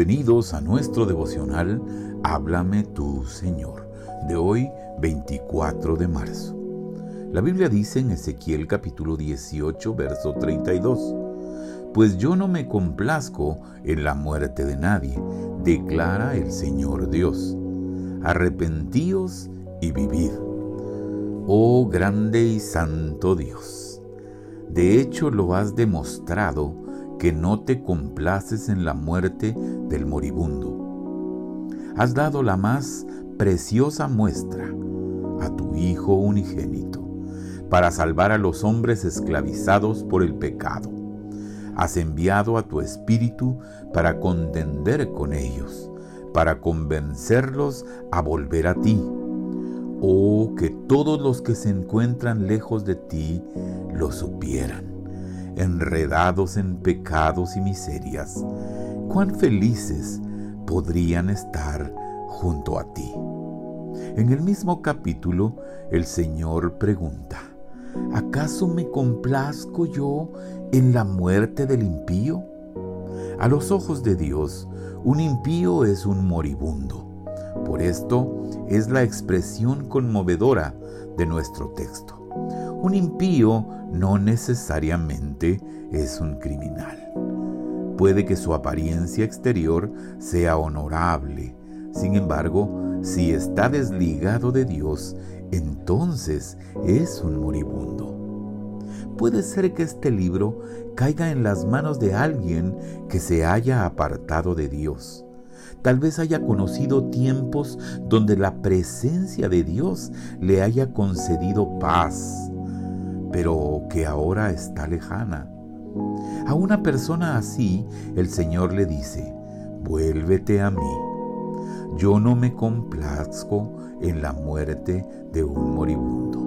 Bienvenidos a nuestro devocional Háblame tú, Señor, de hoy 24 de marzo. La Biblia dice en Ezequiel capítulo 18, verso 32, Pues yo no me complazco en la muerte de nadie, declara el Señor Dios. Arrepentíos y vivid. Oh grande y santo Dios. De hecho lo has demostrado que no te complaces en la muerte del moribundo. Has dado la más preciosa muestra a tu Hijo unigénito para salvar a los hombres esclavizados por el pecado. Has enviado a tu Espíritu para contender con ellos, para convencerlos a volver a ti. Oh, que todos los que se encuentran lejos de ti lo supieran enredados en pecados y miserias, cuán felices podrían estar junto a ti. En el mismo capítulo, el Señor pregunta, ¿acaso me complazco yo en la muerte del impío? A los ojos de Dios, un impío es un moribundo. Por esto es la expresión conmovedora de nuestro texto. Un impío no necesariamente es un criminal. Puede que su apariencia exterior sea honorable. Sin embargo, si está desligado de Dios, entonces es un moribundo. Puede ser que este libro caiga en las manos de alguien que se haya apartado de Dios. Tal vez haya conocido tiempos donde la presencia de Dios le haya concedido paz, pero que ahora está lejana. A una persona así el Señor le dice, vuélvete a mí. Yo no me complazco en la muerte de un moribundo.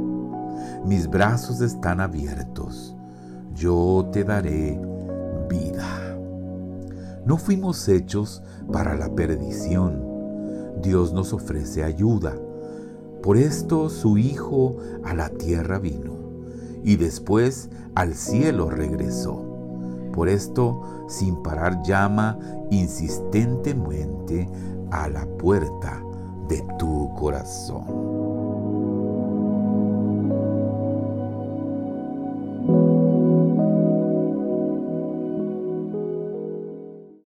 Mis brazos están abiertos. Yo te daré vida. No fuimos hechos para la perdición. Dios nos ofrece ayuda. Por esto su Hijo a la tierra vino y después al cielo regresó. Por esto, sin parar, llama insistentemente a la puerta de tu corazón.